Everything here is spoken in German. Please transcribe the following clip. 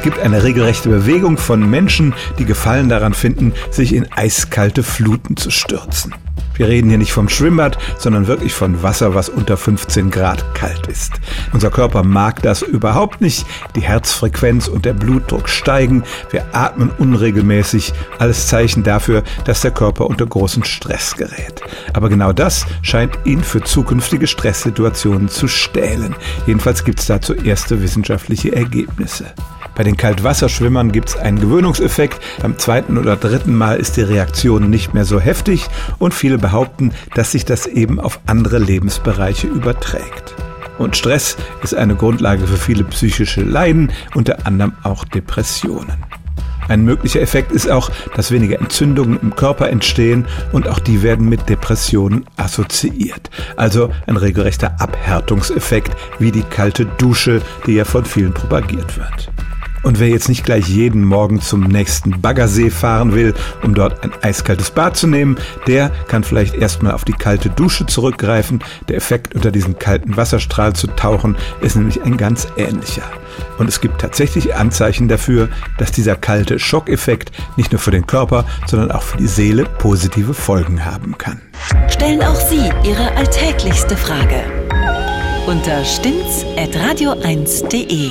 Es gibt eine regelrechte Bewegung von Menschen, die Gefallen daran finden, sich in eiskalte Fluten zu stürzen. Wir reden hier nicht vom Schwimmbad, sondern wirklich von Wasser, was unter 15 Grad kalt ist. Unser Körper mag das überhaupt nicht. Die Herzfrequenz und der Blutdruck steigen. Wir atmen unregelmäßig. Alles Zeichen dafür, dass der Körper unter großen Stress gerät. Aber genau das scheint ihn für zukünftige Stresssituationen zu stählen. Jedenfalls gibt es dazu erste wissenschaftliche Ergebnisse. Bei den Kaltwasserschwimmern gibt es einen Gewöhnungseffekt. Beim zweiten oder dritten Mal ist die Reaktion nicht mehr so heftig und viele behaupten, dass sich das eben auf andere Lebensbereiche überträgt. Und Stress ist eine Grundlage für viele psychische Leiden, unter anderem auch Depressionen. Ein möglicher Effekt ist auch, dass weniger Entzündungen im Körper entstehen und auch die werden mit Depressionen assoziiert. Also ein regelrechter Abhärtungseffekt wie die kalte Dusche, die ja von vielen propagiert wird. Und wer jetzt nicht gleich jeden Morgen zum nächsten Baggersee fahren will, um dort ein eiskaltes Bad zu nehmen, der kann vielleicht erstmal auf die kalte Dusche zurückgreifen. Der Effekt unter diesen kalten Wasserstrahl zu tauchen ist nämlich ein ganz ähnlicher. Und es gibt tatsächlich Anzeichen dafür, dass dieser kalte Schockeffekt nicht nur für den Körper, sondern auch für die Seele positive Folgen haben kann. Stellen auch Sie Ihre alltäglichste Frage unter stimmtz.radio1.de.